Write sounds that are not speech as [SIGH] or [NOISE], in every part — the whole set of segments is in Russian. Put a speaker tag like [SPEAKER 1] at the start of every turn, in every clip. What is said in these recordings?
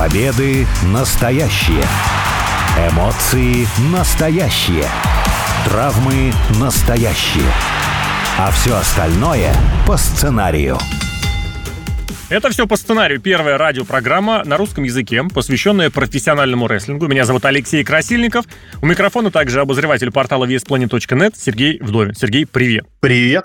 [SPEAKER 1] Победы настоящие. Эмоции настоящие. Травмы настоящие. А все остальное по сценарию.
[SPEAKER 2] Это все по сценарию. Первая радиопрограмма на русском языке, посвященная профессиональному рестлингу. Меня зовут Алексей Красильников. У микрофона также обозреватель портала VSPlanet.net Сергей Вдовин. Сергей, привет.
[SPEAKER 3] Привет.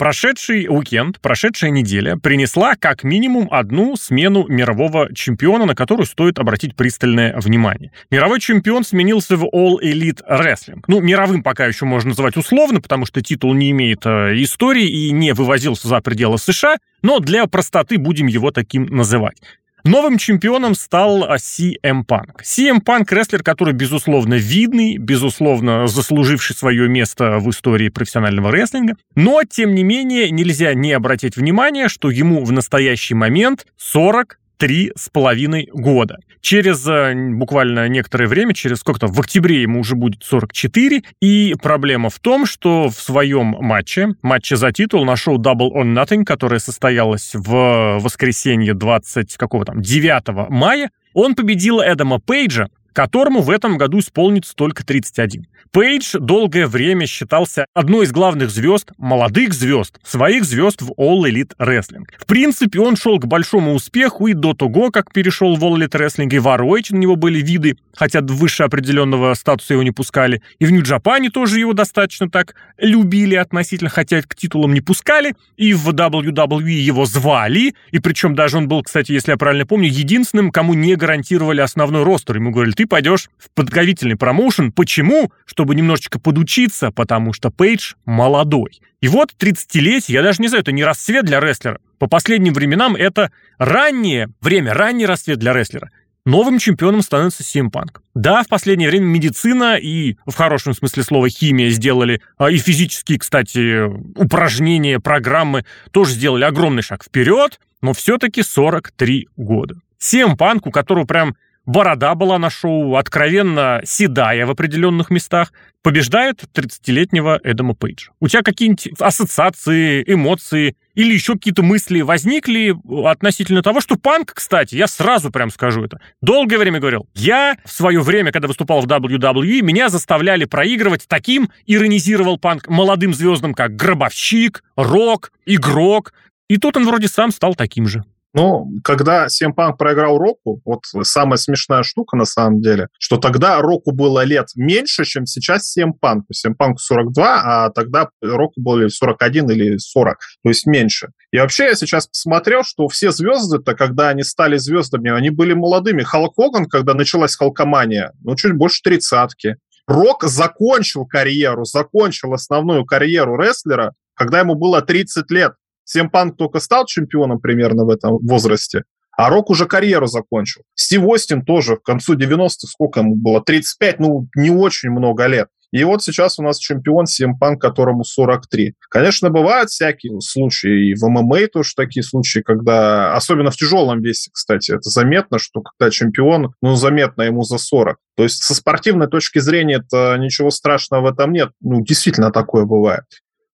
[SPEAKER 2] Прошедший уикенд, прошедшая неделя принесла как минимум одну смену мирового чемпиона, на которую стоит обратить пристальное внимание. Мировой чемпион сменился в All Elite Wrestling. Ну, мировым пока еще можно называть условно, потому что титул не имеет э, истории и не вывозился за пределы США, но для простоты будем его таким называть. Новым чемпионом стал CM Punk. CM Punk – рестлер, который, безусловно, видный, безусловно, заслуживший свое место в истории профессионального рестлинга. Но, тем не менее, нельзя не обратить внимание, что ему в настоящий момент 40 три с половиной года. Через э, буквально некоторое время, через сколько-то, в октябре ему уже будет 44, и проблема в том, что в своем матче, матче за титул на шоу Double or Nothing, которое состоялось в воскресенье 20, какого там, 9 мая, он победил Эдама Пейджа, которому в этом году исполнится только 31. Пейдж долгое время считался одной из главных звезд, молодых звезд, своих звезд в All Elite Wrestling. В принципе, он шел к большому успеху и до того, как перешел в All Elite Wrestling, и в ROH на него были виды, хотя выше определенного статуса его не пускали. И в Нью-Джапане тоже его достаточно так любили относительно, хотя к титулам не пускали. И в WWE его звали, и причем даже он был, кстати, если я правильно помню, единственным, кому не гарантировали основной ростер. Ему говорили, ты пойдешь в подготовительный промоушен. Почему? Чтобы немножечко подучиться, потому что Пейдж молодой. И вот 30-летие, я даже не знаю, это не расцвет для рестлера. По последним временам это раннее время, ранний расцвет для рестлера. Новым чемпионом становится CM. Да, в последнее время медицина и, в хорошем смысле слова, химия сделали, а и физические, кстати, упражнения, программы тоже сделали огромный шаг вперед, но все-таки 43 года. CM у которого прям борода была на шоу, откровенно седая в определенных местах, побеждает 30-летнего Эдама Пейджа. У тебя какие-нибудь ассоциации, эмоции или еще какие-то мысли возникли относительно того, что панк, кстати, я сразу прям скажу это, долгое время говорил, я в свое время, когда выступал в WWE, меня заставляли проигрывать таким, иронизировал панк, молодым звездам, как Гробовщик, Рок, Игрок, и тут он вроде сам стал таким же.
[SPEAKER 3] Ну, когда CM Punk проиграл Року, вот самая смешная штука на самом деле, что тогда Року было лет меньше, чем сейчас CM Punk. CM Punk 42, а тогда Року было 41 или 40, то есть меньше. И вообще я сейчас посмотрел, что все звезды-то, когда они стали звездами, они были молодыми. Халк Хоган, когда началась халкомания, ну, чуть больше тридцатки. Рок закончил карьеру, закончил основную карьеру рестлера, когда ему было 30 лет. Семпанк только стал чемпионом примерно в этом возрасте, а Рок уже карьеру закончил. Стив Остин тоже в концу 90-х, сколько ему было? 35, ну, не очень много лет. И вот сейчас у нас чемпион Симпанк, которому 43. Конечно, бывают всякие случаи, и в ММА тоже такие случаи, когда, особенно в тяжелом весе, кстати, это заметно, что когда чемпион, ну, заметно ему за 40. То есть со спортивной точки зрения это ничего страшного в этом нет. Ну, действительно такое бывает.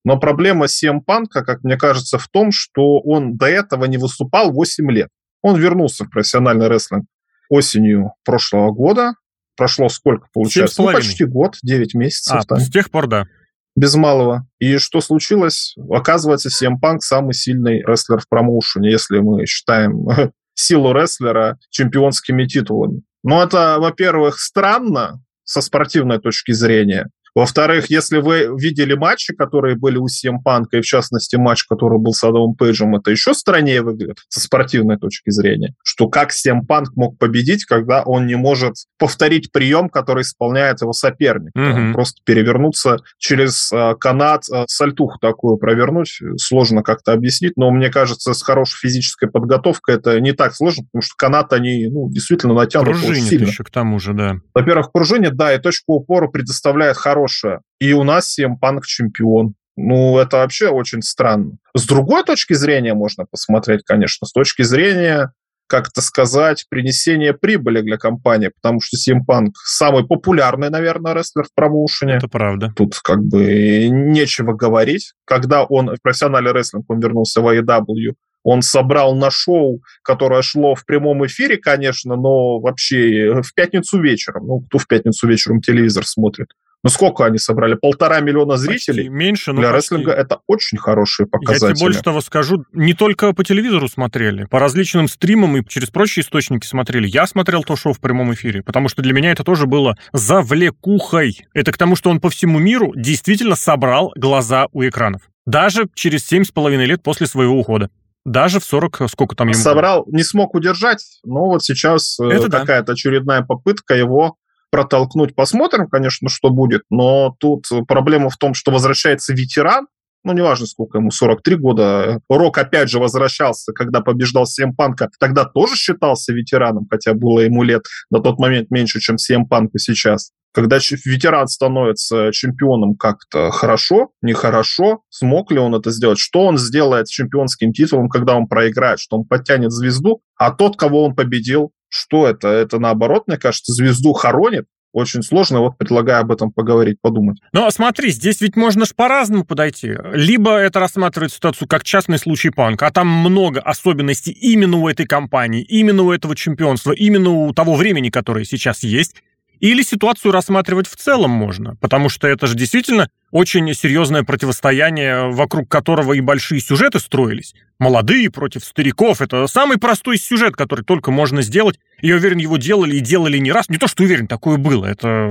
[SPEAKER 3] Но проблема CM Punk, как мне кажется, в том, что он до этого не выступал 8 лет. Он вернулся в профессиональный рестлинг осенью прошлого года. Прошло сколько, получается? Ну, почти год, 9 месяцев.
[SPEAKER 2] А, там. с тех пор, да.
[SPEAKER 3] Без малого. И что случилось? Оказывается, CM Punk самый сильный рестлер в промоушене, если мы считаем [LAUGHS] силу рестлера чемпионскими титулами. Но это, во-первых, странно со спортивной точки зрения. Во-вторых, если вы видели матчи, которые были у CM Punk, и в частности матч, который был с Адамом Пейджем, это еще страннее выглядит со спортивной точки зрения, что как CM Punk мог победить, когда он не может повторить прием, который исполняет его соперник. Mm-hmm. Просто перевернуться через э, канат, э, сальтуху такую провернуть, сложно как-то объяснить, но мне кажется, с хорошей физической подготовкой это не так сложно, потому что канат они ну, действительно натянуты очень сильно.
[SPEAKER 2] еще к тому же, да.
[SPEAKER 3] Во-первых, пружине, да, и точку упора предоставляет хороший хорошая. И у нас Punk чемпион. Ну, это вообще очень странно. С другой точки зрения можно посмотреть, конечно, с точки зрения как это сказать, принесения прибыли для компании, потому что CM Punk самый популярный, наверное, рестлер в промоушене.
[SPEAKER 2] Это правда.
[SPEAKER 3] Тут как бы нечего говорить. Когда он в профессиональный рестлинг, он вернулся в AEW, Он собрал на шоу, которое шло в прямом эфире, конечно, но вообще в пятницу вечером. Ну, кто в пятницу вечером телевизор смотрит? Ну, сколько они собрали? Полтора миллиона зрителей?
[SPEAKER 2] Почти меньше, но
[SPEAKER 3] Для
[SPEAKER 2] почти.
[SPEAKER 3] рестлинга это очень хорошие показатели.
[SPEAKER 2] Я тебе больше того скажу, не только по телевизору смотрели, по различным стримам и через прочие источники смотрели. Я смотрел то шоу в прямом эфире, потому что для меня это тоже было завлекухой. Это к тому, что он по всему миру действительно собрал глаза у экранов. Даже через семь с половиной лет после своего ухода. Даже в 40, сколько там ему было.
[SPEAKER 3] Собрал, не смог удержать, но вот сейчас э,
[SPEAKER 2] Это да.
[SPEAKER 3] какая-то очередная попытка его протолкнуть. Посмотрим, конечно, что будет, но тут проблема в том, что возвращается ветеран, ну, неважно, сколько ему, 43 года. Рок опять же возвращался, когда побеждал CM Панка. Тогда тоже считался ветераном, хотя было ему лет на тот момент меньше, чем CM Панку сейчас. Когда ветеран становится чемпионом как-то хорошо, нехорошо, смог ли он это сделать? Что он сделает с чемпионским титулом, когда он проиграет? Что он подтянет звезду? А тот, кого он победил, что это? Это наоборот, мне кажется, звезду хоронит. Очень сложно, вот предлагаю об этом поговорить, подумать.
[SPEAKER 2] Но смотри, здесь ведь можно ж по-разному подойти. Либо это рассматривать ситуацию как частный случай панка, а там много особенностей именно у этой компании, именно у этого чемпионства, именно у того времени, которое сейчас есть. Или ситуацию рассматривать в целом можно, потому что это же действительно очень серьезное противостояние, вокруг которого и большие сюжеты строились. Молодые против стариков. Это самый простой сюжет, который только можно сделать. Я уверен, его делали и делали не раз. Не то, что уверен, такое было. Это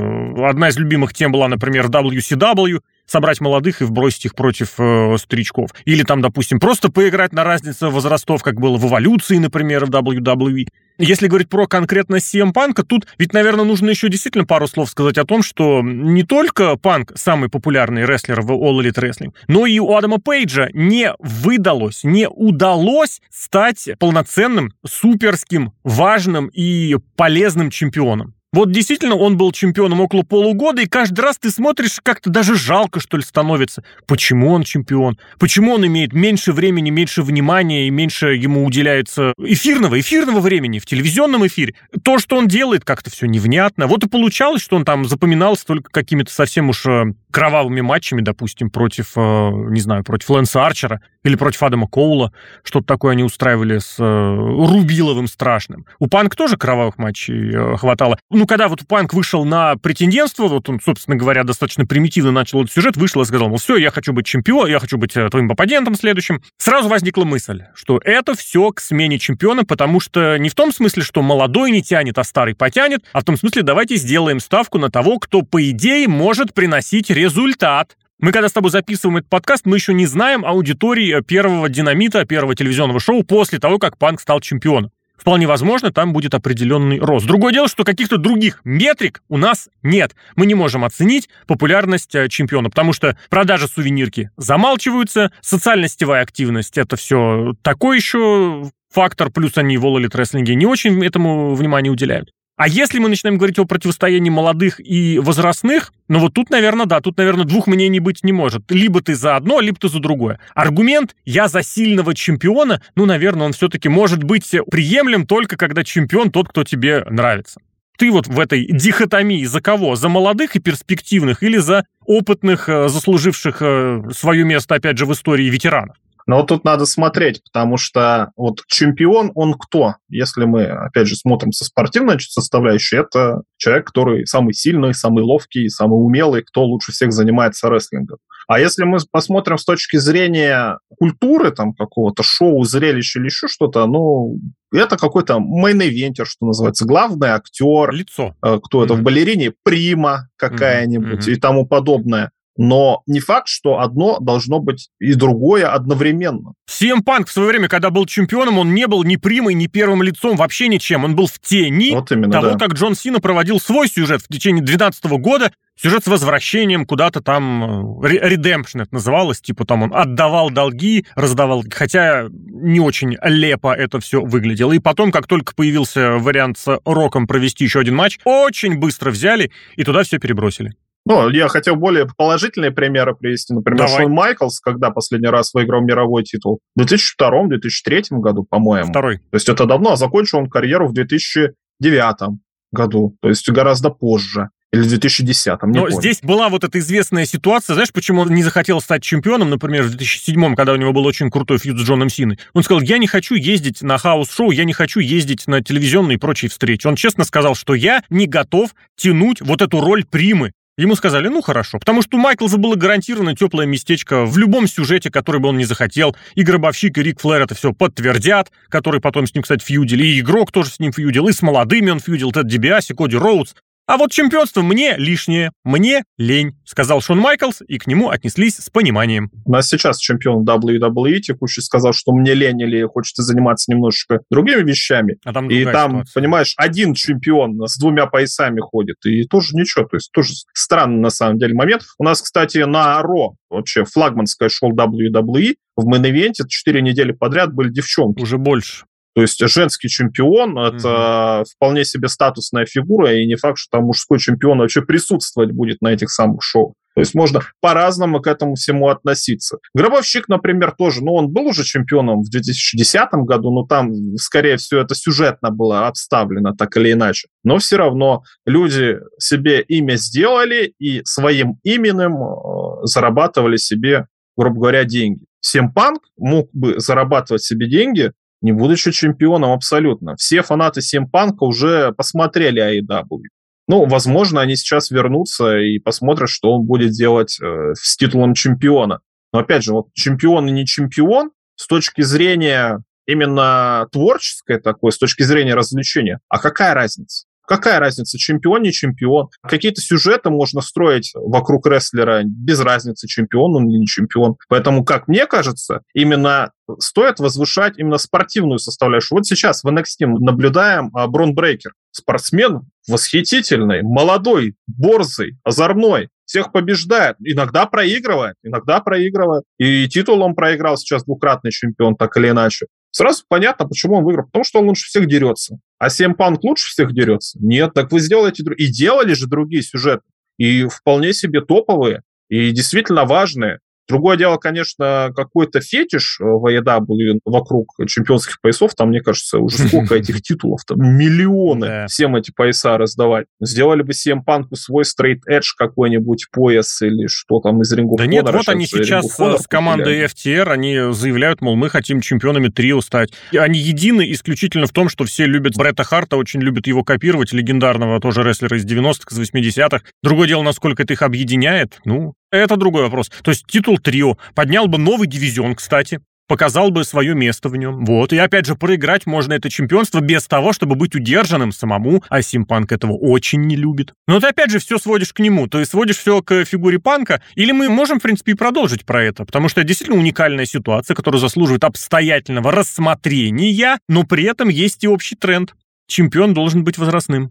[SPEAKER 2] одна из любимых тем была, например, WCW. Собрать молодых и вбросить их против э, старичков. Или там, допустим, просто поиграть на разницу возрастов, как было в эволюции, например, в WWE. Если говорить про конкретно CM Панка, тут ведь, наверное, нужно еще действительно пару слов сказать о том, что не только Панк самый популярный рестлер в All Elite Wrestling, но и у Адама Пейджа не выдалось, не удалось стать полноценным, суперским, важным и полезным чемпионом. Вот действительно, он был чемпионом около полугода, и каждый раз ты смотришь, как-то даже жалко, что ли, становится. Почему он чемпион? Почему он имеет меньше времени, меньше внимания и меньше ему уделяется эфирного, эфирного времени в телевизионном эфире? То, что он делает, как-то все невнятно. Вот и получалось, что он там запоминался только какими-то совсем уж э, кровавыми матчами, допустим, против, э, не знаю, против Лэнса Арчера или против Адама Коула. Что-то такое они устраивали с э, Рубиловым страшным. У Панк тоже кровавых матчей хватало. Ну, когда вот Панк вышел на претендентство, вот он, собственно говоря, достаточно примитивно начал этот сюжет, вышел и сказал, мол, все, я хочу быть чемпионом, я хочу быть э, твоим оппонентом следующим. Сразу возникла мысль, что это все к смене чемпиона, потому что не в том смысле, что молодой не тянет, а старый потянет, а в том смысле, давайте сделаем ставку на того, кто, по идее, может приносить результат. Мы когда с тобой записываем этот подкаст, мы еще не знаем аудитории первого динамита, первого телевизионного шоу после того, как Панк стал чемпионом. Вполне возможно, там будет определенный рост. Другое дело, что каких-то других метрик у нас нет. Мы не можем оценить популярность э, чемпиона, потому что продажи сувенирки замалчиваются, социально-сетевая активность — это все такой еще фактор, плюс они в All Elite не очень этому внимание уделяют. А если мы начинаем говорить о противостоянии молодых и возрастных, ну вот тут, наверное, да, тут, наверное, двух мнений быть не может. Либо ты за одно, либо ты за другое. Аргумент «я за сильного чемпиона», ну, наверное, он все-таки может быть приемлем только когда чемпион тот, кто тебе нравится. Ты вот в этой дихотомии за кого? За молодых и перспективных или за опытных, э, заслуживших э, свое место, опять же, в истории ветеранов?
[SPEAKER 3] Но вот тут надо смотреть, потому что вот чемпион, он кто? Если мы, опять же, смотрим со спортивной составляющей, это человек, который самый сильный, самый ловкий, самый умелый, кто лучше всех занимается рестлингом. А если мы посмотрим с точки зрения культуры, там, какого-то шоу, зрелища или еще что-то, ну, это какой-то main eventer, что называется, главный актер.
[SPEAKER 2] Лицо.
[SPEAKER 3] Э, Кто это
[SPEAKER 2] Мгм.
[SPEAKER 3] в балерине? Прима какая-нибудь
[SPEAKER 2] Мгм.
[SPEAKER 3] и тому подобное. Но не факт, что одно должно быть и другое одновременно.
[SPEAKER 2] CM Punk в свое время, когда был чемпионом, он не был ни примой, ни первым лицом, вообще ничем. Он был в тени
[SPEAKER 3] вот именно,
[SPEAKER 2] того,
[SPEAKER 3] да.
[SPEAKER 2] как Джон Сина проводил свой сюжет в течение 2012 года. Сюжет с возвращением куда-то там, э, Redemption это называлось, типа там он отдавал долги, раздавал, хотя не очень лепо это все выглядело. И потом, как только появился вариант с Роком провести еще один матч, очень быстро взяли и туда все перебросили.
[SPEAKER 3] Ну, я хотел более положительные примеры привести. Например,
[SPEAKER 2] Давай.
[SPEAKER 3] Шон Майклс, когда последний раз выиграл мировой титул? В 2002-2003 году, по-моему.
[SPEAKER 2] Второй.
[SPEAKER 3] То есть это давно, а закончил он карьеру в 2009 году, то есть гораздо позже. или в 2010 не
[SPEAKER 2] Но
[SPEAKER 3] помню.
[SPEAKER 2] здесь была вот эта известная ситуация, знаешь, почему он не захотел стать чемпионом, например, в 2007 когда у него был очень крутой feud с Джоном Синой. Он сказал, я не хочу ездить на house show, я не хочу ездить на телевизионные и прочие встречи. Он честно сказал, что я не готов тянуть вот эту роль примы. Ему сказали, ну хорошо, потому что у Майклза было гарантировано теплое местечко в любом сюжете, который бы он не захотел. И Гробовщик, и Рик Флэр это все подтвердят, которые потом с ним, кстати, фьюдили. И Игрок тоже с ним фьюдил, и с молодыми он фьюдил, Тед Дибиаси, Коди Роудс. А вот чемпионство мне лишнее, мне лень, сказал Шон Майклс, и к нему отнеслись с пониманием.
[SPEAKER 3] У нас сейчас чемпион WWE текущий сказал, что мне лень или хочется заниматься немножечко другими вещами.
[SPEAKER 2] А там
[SPEAKER 3] и там,
[SPEAKER 2] ситуация.
[SPEAKER 3] понимаешь, один чемпион с двумя поясами ходит, и тоже ничего, то есть тоже странный на самом деле момент. У нас, кстати, на Raw вообще флагманское шоу WWE в main event е 4 недели подряд были девчонки.
[SPEAKER 2] Уже больше.
[SPEAKER 3] То есть женский чемпион – это вполне себе статусная фигура, и не факт, что там мужской чемпион вообще присутствовать будет на этих самых шоу. То есть можно по-разному к этому всему относиться. Гробовщик, например, тоже, ну, он был уже чемпионом в 2010 году, но там, скорее всего, это сюжетно было обставлено так или иначе. Но все равно люди себе имя сделали и своим именем э, зарабатывали себе, грубо говоря, деньги. Семпанк мог бы зарабатывать себе деньги, не будучи чемпионом абсолютно. Все фанаты Семпанка уже посмотрели AEW. Ну, возможно, они сейчас вернутся и посмотрят, что он будет делать э, с титулом чемпиона. Но опять же, вот чемпион и не чемпион с точки зрения именно творческой такой, с точки зрения развлечения. А какая разница? Какая разница, чемпион, не чемпион? Какие-то сюжеты можно строить вокруг рестлера без разницы, чемпион он или не чемпион. Поэтому, как мне кажется, именно стоит возвышать именно спортивную составляющую. Вот сейчас в NXT наблюдаем а, Брон Брейкер. Спортсмен восхитительный, молодой, борзый, озорной. Всех побеждает. Иногда проигрывает, иногда проигрывает. И титул он проиграл сейчас двукратный чемпион, так или иначе. Сразу понятно, почему он выиграл. Потому что он лучше всех дерется. А Семпанк лучше всех дерется? Нет, так вы сделаете... И делали же другие сюжеты. И вполне себе топовые. И действительно важные. Другое дело, конечно, какой-то фетиш в AEW вокруг чемпионских поясов, там, мне кажется, уже [LAUGHS] сколько этих титулов, там миллионы всем эти пояса раздавать. Сделали бы CM Панку свой Straight Edge какой-нибудь пояс или что там из of
[SPEAKER 2] Да нет, вот они
[SPEAKER 3] сейчас, Honor
[SPEAKER 2] с командой FTR, они заявляют, мол, мы хотим чемпионами трио стать. И они едины исключительно в том, что все любят Бретта Харта, очень любят его копировать, легендарного тоже рестлера из 90-х, из 80-х. Другое дело, насколько это их объединяет, ну, это другой вопрос. То есть титул трио поднял бы новый дивизион, кстати, показал бы свое место в нем. Вот. И опять же, проиграть можно это чемпионство без того, чтобы быть удержанным самому, а Симпанк этого очень не любит. Но ты опять же все сводишь к нему, то есть сводишь все к фигуре Панка, или мы можем, в принципе, и продолжить про это, потому что это действительно уникальная ситуация, которая заслуживает обстоятельного рассмотрения, но при этом есть и общий тренд. Чемпион должен быть возрастным.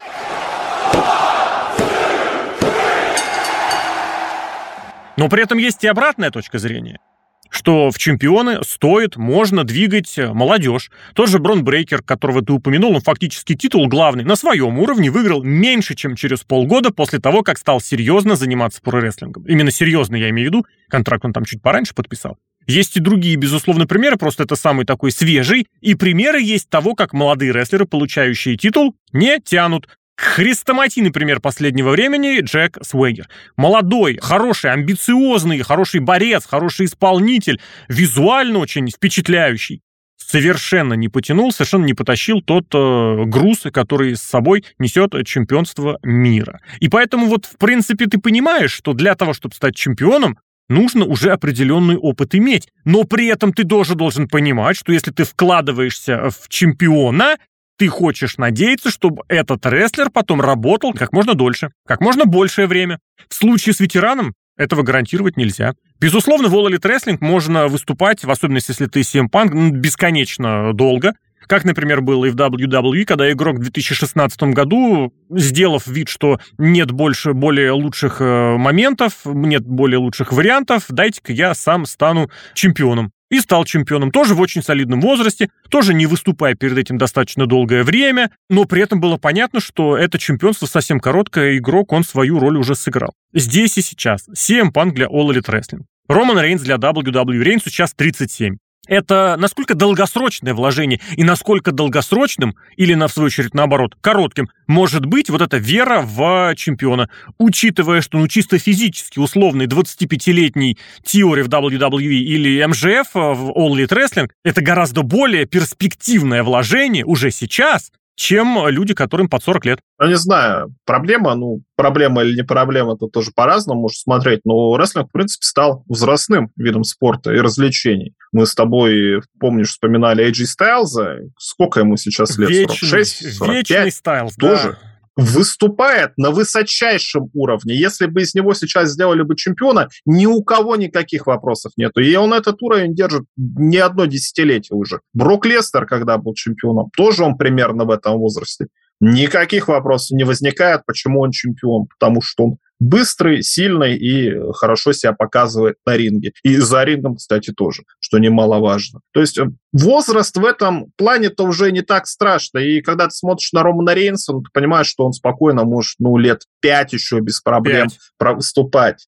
[SPEAKER 2] Но при этом есть и обратная точка зрения что в чемпионы стоит, можно двигать молодежь. Тот же Брон которого ты упомянул, он фактически титул главный на своем уровне выиграл меньше, чем через полгода после того, как стал серьезно заниматься прорестлингом. Именно серьезно я имею в виду, контракт он там чуть пораньше подписал. Есть и другие, безусловно, примеры, просто это самый такой свежий. И примеры есть того, как молодые рестлеры, получающие титул, не тянут. Хрестоматийный пример последнего времени Джек Свегер. Молодой, хороший, амбициозный, хороший борец, хороший исполнитель, визуально очень впечатляющий. Совершенно не потянул, совершенно не потащил тот э, груз, который с собой несет чемпионство мира. И поэтому вот, в принципе, ты понимаешь, что для того, чтобы стать чемпионом, нужно уже определенный опыт иметь. Но при этом ты тоже должен понимать, что если ты вкладываешься в чемпиона, ты хочешь надеяться, чтобы этот рестлер потом работал как можно дольше, как можно большее время. В случае с ветераном этого гарантировать нельзя. Безусловно, в All Wrestling можно выступать, в особенности, если ты CM Punk, бесконечно долго, как, например, было и в WWE, когда игрок в 2016 году, сделав вид, что нет больше более лучших э, моментов, нет более лучших вариантов, дайте-ка я сам стану чемпионом. И стал чемпионом тоже в очень солидном возрасте, тоже не выступая перед этим достаточно долгое время, но при этом было понятно, что это чемпионство совсем короткое, игрок, он свою роль уже сыграл. Здесь и сейчас. CM Punk для All Elite Wrestling. Роман Рейнс для WWE. Рейнсу сейчас 37. Это насколько долгосрочное вложение и насколько долгосрочным, или, на, в свою очередь, наоборот, коротким, может быть вот эта вера в чемпиона, учитывая, что ну чисто физически условный 25-летний теорий в WWE или МЖФ в All Elite Wrestling это гораздо более перспективное вложение уже сейчас, чем люди, которым под 40 лет.
[SPEAKER 3] Я не знаю, проблема, ну, проблема или не проблема, это тоже по-разному можно смотреть, но рестлинг, в принципе, стал возрастным видом спорта и развлечений. Мы с тобой, помнишь, вспоминали AJ Стайлза. Сколько ему сейчас лет?
[SPEAKER 2] Вечный, 46? 45? Вечный Стайлз,
[SPEAKER 3] Тоже. Да выступает на высочайшем уровне. Если бы из него сейчас сделали бы чемпиона, ни у кого никаких вопросов нету. И он этот уровень держит не одно десятилетие уже. Брок Лестер, когда был чемпионом, тоже он примерно в этом возрасте. Никаких вопросов не возникает, почему он чемпион. Потому что он быстрый, сильный и хорошо себя показывает на ринге. И за рингом, кстати, тоже, что немаловажно. То есть э, возраст в этом плане-то уже не так страшно. И когда ты смотришь на Романа Рейнса, ну, ты понимаешь, что он спокойно может, ну, лет пять еще без проблем 5. выступать.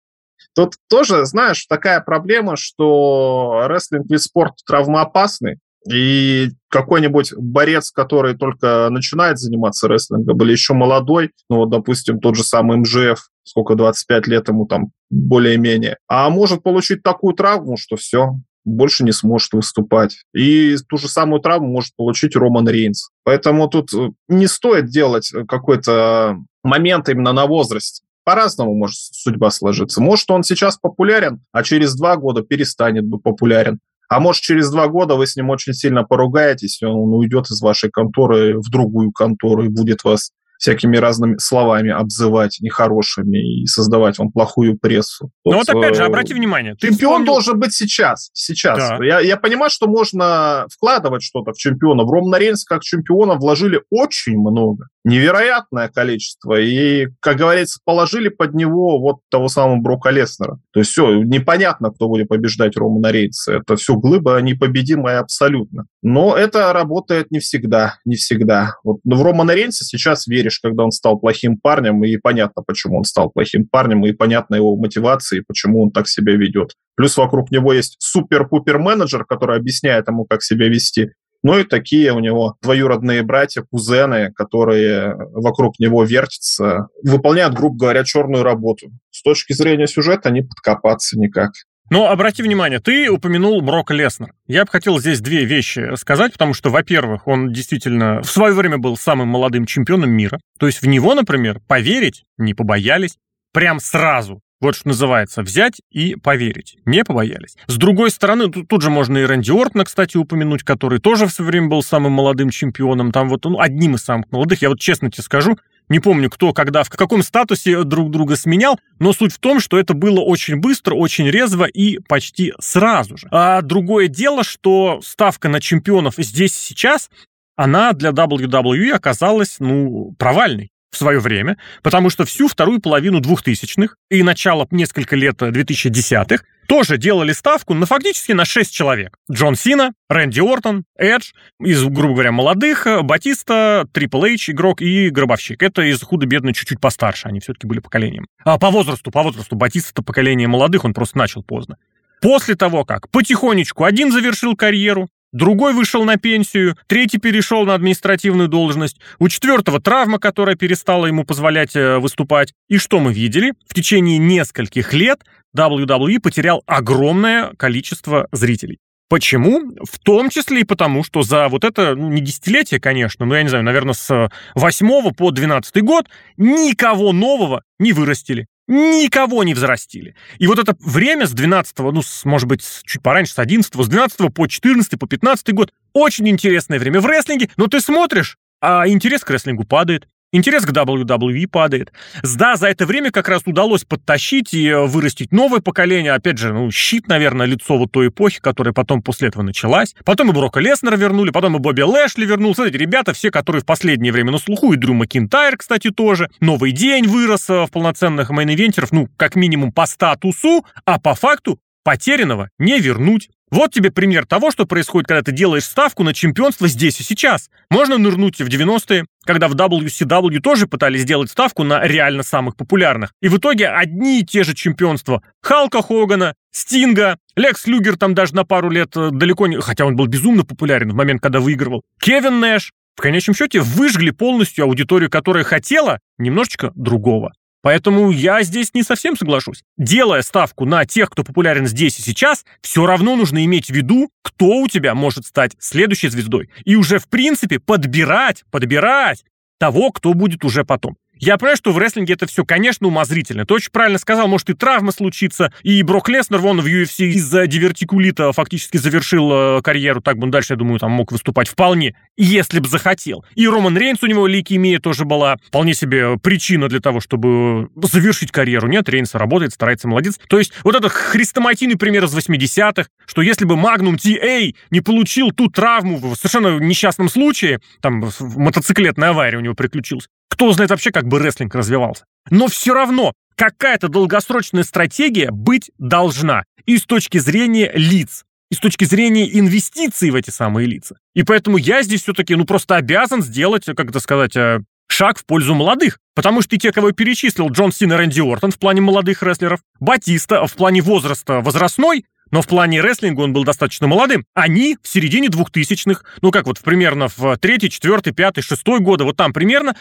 [SPEAKER 3] Тут тоже, знаешь, такая проблема, что рестлинг вид спорта травмоопасный, и какой-нибудь борец, который только начинает заниматься рестлингом, или еще молодой, ну вот, допустим, тот же самый МЖФ, сколько, 25 лет ему там более-менее, а может получить такую травму, что все, больше не сможет выступать. И ту же самую травму может получить Роман Рейнс. Поэтому тут э, не стоит делать какой-то момент именно на возрасте. По-разному может судьба сложиться. Может, он сейчас популярен, а через два года перестанет быть популярен. А может, через два года вы с ним очень сильно поругаетесь, и он уйдет из вашей конторы в другую контору и будет вас всякими разными словами обзывать нехорошими и создавать вам плохую прессу.
[SPEAKER 2] Ну вот, вот опять же, э, обрати внимание.
[SPEAKER 3] Ты чемпион вспомнил... должен быть сейчас. Сейчас. Да. Я, я понимаю, что можно вкладывать что-то в чемпиона. В Романа Рейнса как чемпиона вложили очень много. Невероятное количество. И, как говорится, положили под него вот того самого Брока Леснера. То есть все, непонятно, кто будет побеждать Романа Рейнса. Это все глыба непобедимая абсолютно. Но это работает не всегда. Не всегда. Вот в Романа Рейнса сейчас верят веришь, когда он стал плохим парнем, и понятно, почему он стал плохим парнем, и понятно его мотивации, почему он так себя ведет. Плюс вокруг него есть супер-пупер менеджер, который объясняет ему, как себя вести. Ну и такие у него двоюродные братья, кузены, которые вокруг него вертятся, выполняют, грубо говоря, черную работу. С точки зрения сюжета не подкопаться никак.
[SPEAKER 2] Но обрати внимание, ты упомянул Брока Леснер. Я бы хотел здесь две вещи сказать, потому что, во-первых, он действительно в свое время был самым молодым чемпионом мира. То есть в него, например, поверить не побоялись прям сразу. Вот что называется, взять и поверить. Не побоялись. С другой стороны, тут, тут же можно и Рэнди Ортона, кстати, упомянуть, который тоже в свое время был самым молодым чемпионом. Там вот, ну, одним из самых молодых. Я вот честно тебе скажу, не помню, кто, когда, в каком статусе друг друга сменял, но суть в том, что это было очень быстро, очень резво и почти сразу же. А другое дело, что ставка на чемпионов здесь сейчас, она для WWE оказалась, ну, провальной в свое время, потому что всю вторую половину 2000-х и начало несколько лет 2010-х тоже делали ставку на фактически на 6 человек. Джон Сина, Рэнди Ортон, Эдж, из, грубо говоря, молодых, Батиста, Трипл Эйч, игрок и Гробовщик. Это из худо-бедно чуть-чуть постарше, они все-таки были поколением. А по возрасту, по возрасту, Батиста это поколение молодых, он просто начал поздно. После того, как потихонечку один завершил карьеру, другой вышел на пенсию, третий перешел на административную должность, у четвертого травма, которая перестала ему позволять э, выступать. И что мы видели? В течение нескольких лет WWE потерял огромное количество зрителей. Почему? В том числе и потому, что за вот это, ну, не десятилетие, конечно, но я не знаю, наверное, с 8 по 12 год никого нового не вырастили никого не взрастили. И вот это время с 12 ну, с, может быть, чуть пораньше, с 11 с 12 по 14 по 15 год, очень интересное время в рестлинге, но ты смотришь, а интерес к рестлингу падает. Интерес к WWE падает. Да, за это время как раз удалось подтащить и э, вырастить новое поколение. Опять же, ну, Щит, наверное, лицо вот той эпохи, которая потом после этого началась. Потом и Брока Леснера вернули, потом и Бобби Лэшли вернул. Смотрите, ребята все, которые в последнее время на слуху, и Дрю Макинтайр, кстати, тоже. Новый день вырос э, в полноценных main eventer ов, ну, как минимум по статусу, а по факту потерянного не вернуть. Вот тебе пример того, что происходит, когда ты делаешь ставку на чемпионство здесь и сейчас. Можно нырнуть в 90-е, когда в WCW тоже пытались сделать ставку на реально самых популярных. И в итоге одни и те же чемпионства Халка Хогана, Стинга, Лекс Люгер там даже на пару лет э, далеко не... Хотя он был безумно популярен в момент, когда выигрывал. Кевин Нэш. В конечном счете выжгли полностью аудиторию, которая хотела немножечко другого. Поэтому я здесь не совсем соглашусь. Делая ставку на тех, кто популярен здесь и сейчас, все равно нужно иметь в виду, кто у тебя может стать следующей звездой. И уже, в принципе, подбирать, подбирать того, кто будет уже потом. Я понимаю, что в рестлинге это все, конечно, умозрительно. Ты очень правильно сказал, может и травма случится, и Брок Леснер, вон в UFC из-за дивертикулита фактически завершил э, карьеру, так бы он дальше, я думаю, там мог выступать вполне, если бы захотел. И Роман Рейнс у него лейкемия тоже была вполне себе причина для того, чтобы завершить карьеру. Нет, Рейнс работает, старается, молодец. То есть вот этот хрестоматийный пример из 80-х, что если бы Magnum TA не получил ту травму в совершенно несчастном случае, там мотоциклетная авария у него приключилась, кто знает вообще, как бы рестлинг развивался. Но все равно какая-то долгосрочная стратегия быть должна. И с точки зрения лиц, и с точки зрения инвестиций в эти самые лица. И поэтому я здесь все-таки, ну, просто обязан сделать, как это сказать, э, шаг в пользу молодых. Потому что и те, кого я перечислил, Джон Сина, Рэнди Ортон в плане молодых рестлеров, Батиста в плане возраста возрастной, но в плане рестлинга он был достаточно молодым. Они в середине двухтысячных, ну как вот примерно в третий, четвертый, пятый, шестой годы, вот там примерно,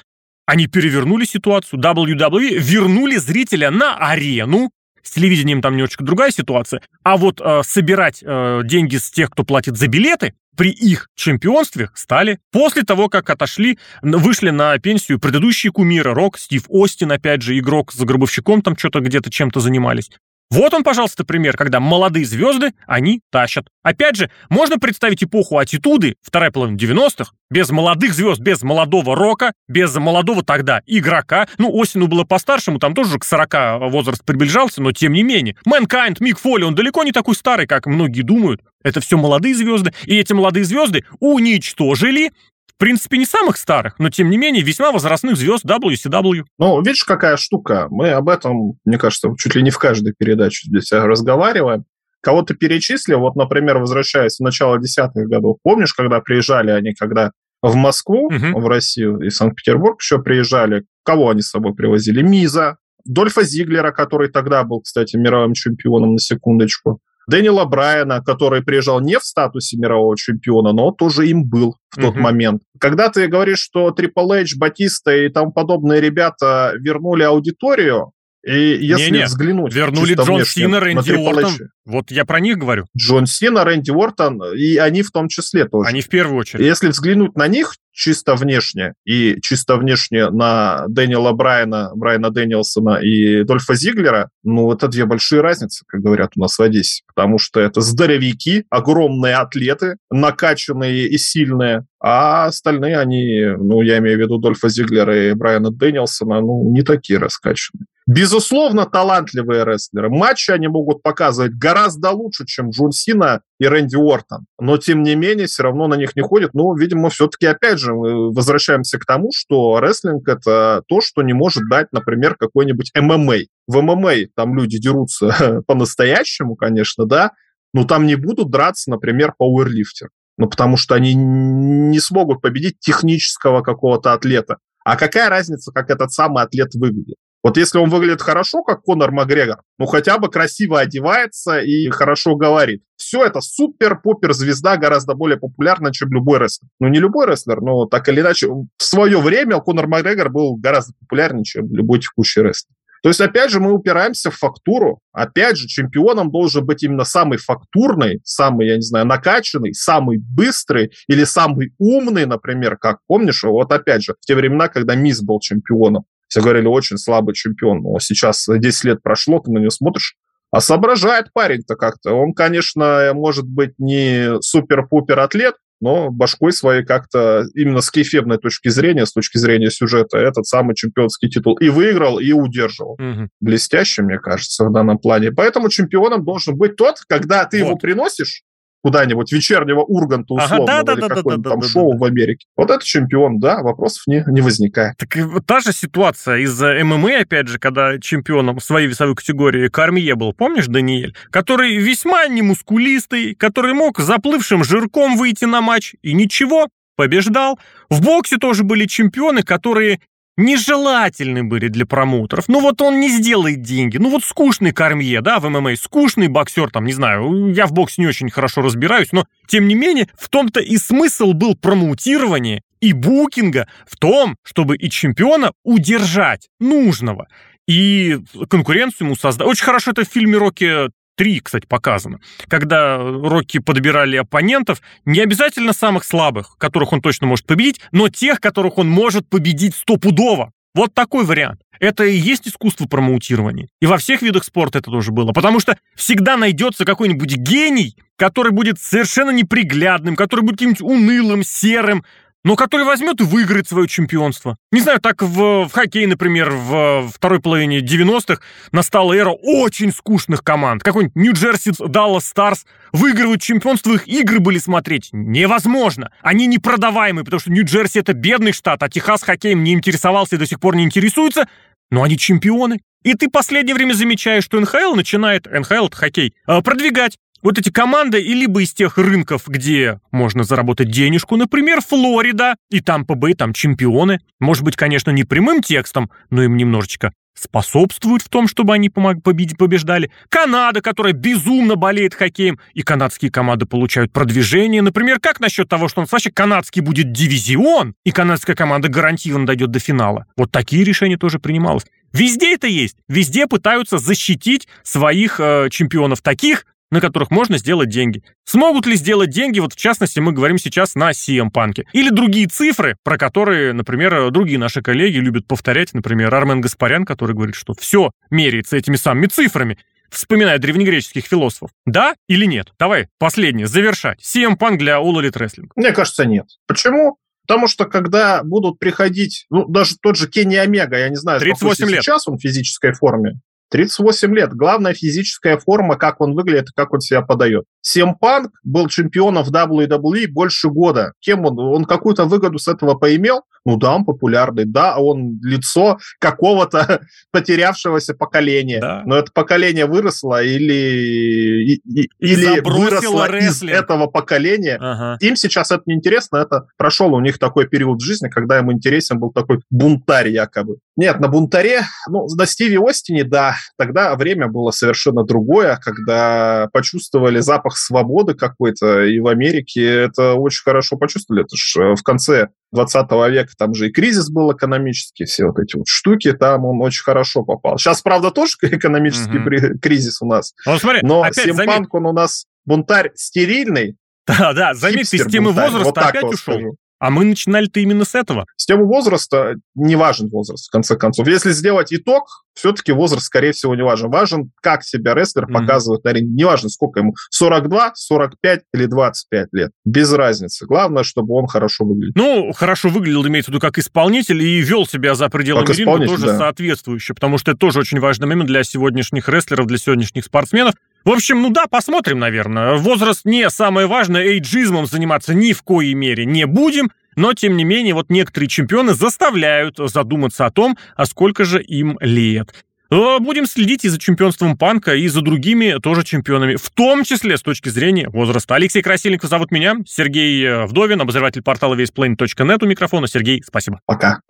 [SPEAKER 2] они перевернули ситуацию. WWE вернули зрителя на арену. С телевидением там немножечко другая ситуация. А вот э, собирать э, деньги с тех, кто платит за билеты, при их чемпионстве стали после того, как отошли, вышли на пенсию предыдущие кумиры. Рок, Стив Остин, опять же, игрок за гробовщиком там что-то где-то чем-то занимались. Вот он, пожалуйста, пример, когда молодые звезды, они тащат. Опять же, можно представить эпоху аттитуды, вторая половина 90-х, без молодых звезд, без молодого рока, без молодого тогда игрока. Ну, Осину было по-старшему, там тоже к 40 возраст приближался, но тем не менее. Мэнкайнд, Мик Фоли, он далеко не такой старый, как многие думают. Это все молодые звезды, и эти молодые звезды уничтожили в принципе, не самых старых, но, тем не менее, весьма возрастных звезд WCW.
[SPEAKER 3] Ну, видишь, какая штука. Мы об этом, мне кажется, чуть ли не в каждой передаче здесь разговариваем. Кого-то перечислил, вот, например, возвращаясь в начало десятых годов. Помнишь, когда приезжали они, когда в Москву, угу. в Россию и Санкт-Петербург еще приезжали, кого они с собой привозили? Миза, Дольфа Зиглера, который тогда был, кстати, мировым чемпионом, на секундочку. Дэниела Брайана, который приезжал не в статусе мирового чемпиона, но тоже им был в тот mm-hmm. момент. Когда ты говоришь, что Triple H, Батиста и тому подобные ребята вернули аудиторию, и если не, не. взглянуть...
[SPEAKER 2] Вернули Джон Сина, Рэнди Уортон. Вот я про них говорю.
[SPEAKER 3] Джон Сина, Рэнди Уортон, и они в том числе тоже.
[SPEAKER 2] Они в первую очередь.
[SPEAKER 3] Если взглянуть на них чисто внешне, и чисто внешне на Дэниела Брайана, Брайана Дэниелсона и Дольфа Зиглера, ну, это две большие разницы, как говорят у нас в Одессе. Потому что это здоровяки, огромные атлеты, накачанные и сильные, а остальные, они, ну, я имею в виду Дольфа Зиглера и Брайана Дэнилсона, ну, не такие раскачанные. Безусловно, талантливые рестлеры. Матчи они могут показывать гораздо лучше, чем Джон Сина и Рэнди Уортон. Но, тем не менее, все равно на них не ходят. Ну, видимо, все-таки, опять же, мы возвращаемся к тому, что рестлинг — это то, что не может дать, например, какой-нибудь ММА. В ММА там люди дерутся [LAUGHS] по-настоящему, конечно, да, но там не будут драться, например, пауэрлифтер. Ну, потому что они не смогут победить технического какого-то атлета. А какая разница, как этот самый атлет выглядит? Вот если он выглядит хорошо, как Конор Макгрегор, ну хотя бы красиво одевается и хорошо говорит. Все это супер-пупер звезда, гораздо более популярна, чем любой рестлер. Ну не любой рестлер, но так или иначе, в свое время Конор Макгрегор был гораздо популярнее, чем любой текущий рестлер. То есть, опять же, мы упираемся в фактуру. Опять же, чемпионом должен быть именно самый фактурный, самый, я не знаю, накачанный, самый быстрый или самый умный, например, как помнишь, вот опять же, в те времена, когда Мисс был чемпионом. Все говорили, очень слабый чемпион. Но сейчас 10 лет прошло, ты на него смотришь, а соображает парень-то как-то. Он, конечно, может быть не супер-пупер атлет, но башкой своей как-то именно с кейфебной точки зрения, с точки зрения сюжета, этот самый чемпионский титул и выиграл, и удерживал. Угу. Блестяще, мне кажется, в данном плане. Поэтому чемпионом должен быть тот, когда ты вот. его приносишь, куда-нибудь вечернего Урганта условно,
[SPEAKER 2] ага, да,
[SPEAKER 3] или
[SPEAKER 2] да, да,
[SPEAKER 3] какое-нибудь
[SPEAKER 2] да,
[SPEAKER 3] там
[SPEAKER 2] да,
[SPEAKER 3] шоу
[SPEAKER 2] да,
[SPEAKER 3] в Америке. Вот это чемпион, да, вопросов не, не возникает.
[SPEAKER 2] Так та же ситуация из-за ММА, опять же, когда чемпионом своей весовой категории Кармье был, помнишь, Даниэль? Который весьма немускулистый, который мог заплывшим жирком выйти на матч, и ничего, побеждал. В боксе тоже были чемпионы, которые нежелательны были для промоутеров. Ну вот он не сделает деньги. Ну вот скучный Кормье, да, в ММА, скучный боксер, там, не знаю, я в боксе не очень хорошо разбираюсь, но тем не менее в том-то и смысл был промоутирования и букинга в том, чтобы и чемпиона удержать нужного и конкуренцию ему создать. Очень хорошо это в фильме «Рокки 3, кстати, показано. Когда Рокки подбирали оппонентов, не обязательно самых слабых, которых он точно может победить, но тех, которых он может победить стопудово. Вот такой вариант. Это и есть искусство промоутирования. И во всех видах спорта это тоже было. Потому что всегда найдется какой-нибудь гений, который будет совершенно неприглядным, который будет каким-нибудь унылым, серым, но который возьмет и выиграет свое чемпионство. Не знаю, так в, в хоккее, например, в второй половине 90-х настала эра очень скучных команд. Какой-нибудь Нью-Джерси Даллас Старс выигрывают чемпионство, их игры были смотреть невозможно. Они непродаваемые, потому что Нью-Джерси это бедный штат, а Техас хоккеем не интересовался и до сих пор не интересуется, но они чемпионы. И ты последнее время замечаешь, что НХЛ начинает, НХЛ это хоккей, э, продвигать вот эти команды и либо из тех рынков, где можно заработать денежку, например, Флорида, и там ПБ, там чемпионы. Может быть, конечно, не прямым текстом, но им немножечко способствует в том, чтобы они побеждали. Канада, которая безумно болеет хоккеем, и канадские команды получают продвижение. Например, как насчет того, что у нас вообще канадский будет дивизион, и канадская команда гарантированно дойдет до финала? Вот такие решения тоже принималось. Везде это есть. Везде пытаются защитить своих э, чемпионов таких, на которых можно сделать деньги. Смогут ли сделать деньги, вот в частности мы говорим сейчас на CM Punk. Или другие цифры, про которые, например, другие наши коллеги любят повторять, например, Армен Гаспарян, который говорит, что все меряется этими самыми цифрами, вспоминая древнегреческих философов. Да или нет? Давай, последнее, завершать. CM Punk для All Elite Wrestling.
[SPEAKER 3] Мне кажется, нет. Почему? Потому что когда будут приходить, ну, даже тот же Кенни Омега, я не знаю,
[SPEAKER 2] 38 лет.
[SPEAKER 3] сейчас он в физической форме, 38 лет. Главная физическая форма, как он выглядит, как он себя подает. Сем Панк был чемпионом в WWE больше года. Кем он? Он какую-то выгоду с этого поимел? Ну да, он популярный, да, он лицо какого-то [LAUGHS] потерявшегося поколения. Да. Но это поколение выросло или, и, и, или выросло рестлинг. из этого поколения. Ага. Им сейчас это не интересно, это прошел у них такой период в жизни, когда им интересен был такой бунтарь якобы. Нет, на бунтаре, ну, на Стиви Остине, да, тогда время было совершенно другое, когда почувствовали запах свободы какой-то, и в Америке это очень хорошо почувствовали. Это же э, в конце 20 века там же и кризис был экономический, все вот эти вот штуки, там он очень хорошо попал. Сейчас, правда, тоже экономический угу. кризис у нас.
[SPEAKER 2] Ну, смотри,
[SPEAKER 3] но Симпанк, он у нас бунтарь стерильный.
[SPEAKER 2] Да, да, заметь, с темы возраста вот опять ушел. Скажу. А мы начинали-то именно с этого.
[SPEAKER 3] С темы возраста не важен возраст, в конце концов. Если сделать итог, все-таки возраст, скорее всего, не важен. Важен, как себя рестлер mm-hmm. показывает на ринге. Неважно, сколько ему, 42, 45 или 25 лет. Без разницы. Главное, чтобы он хорошо выглядел.
[SPEAKER 2] Ну, хорошо выглядел, имеется в виду, как исполнитель, и вел себя за пределами ринга тоже да. соответствующе, потому что это тоже очень важный момент для сегодняшних рестлеров, для сегодняшних спортсменов. В общем, ну да, посмотрим, наверное. Возраст не самое важное, эйджизмом заниматься ни в коей мере не будем, но, тем не менее, вот некоторые чемпионы заставляют задуматься о том, а сколько же им лет. Э, будем следить и за чемпионством Панка, и за другими тоже чемпионами, в том числе с точки зрения возраста. Алексей Красильников зовут меня, Сергей э, Вдовин, обозреватель портала весьplanet.net у микрофона. Сергей, спасибо.
[SPEAKER 3] Пока.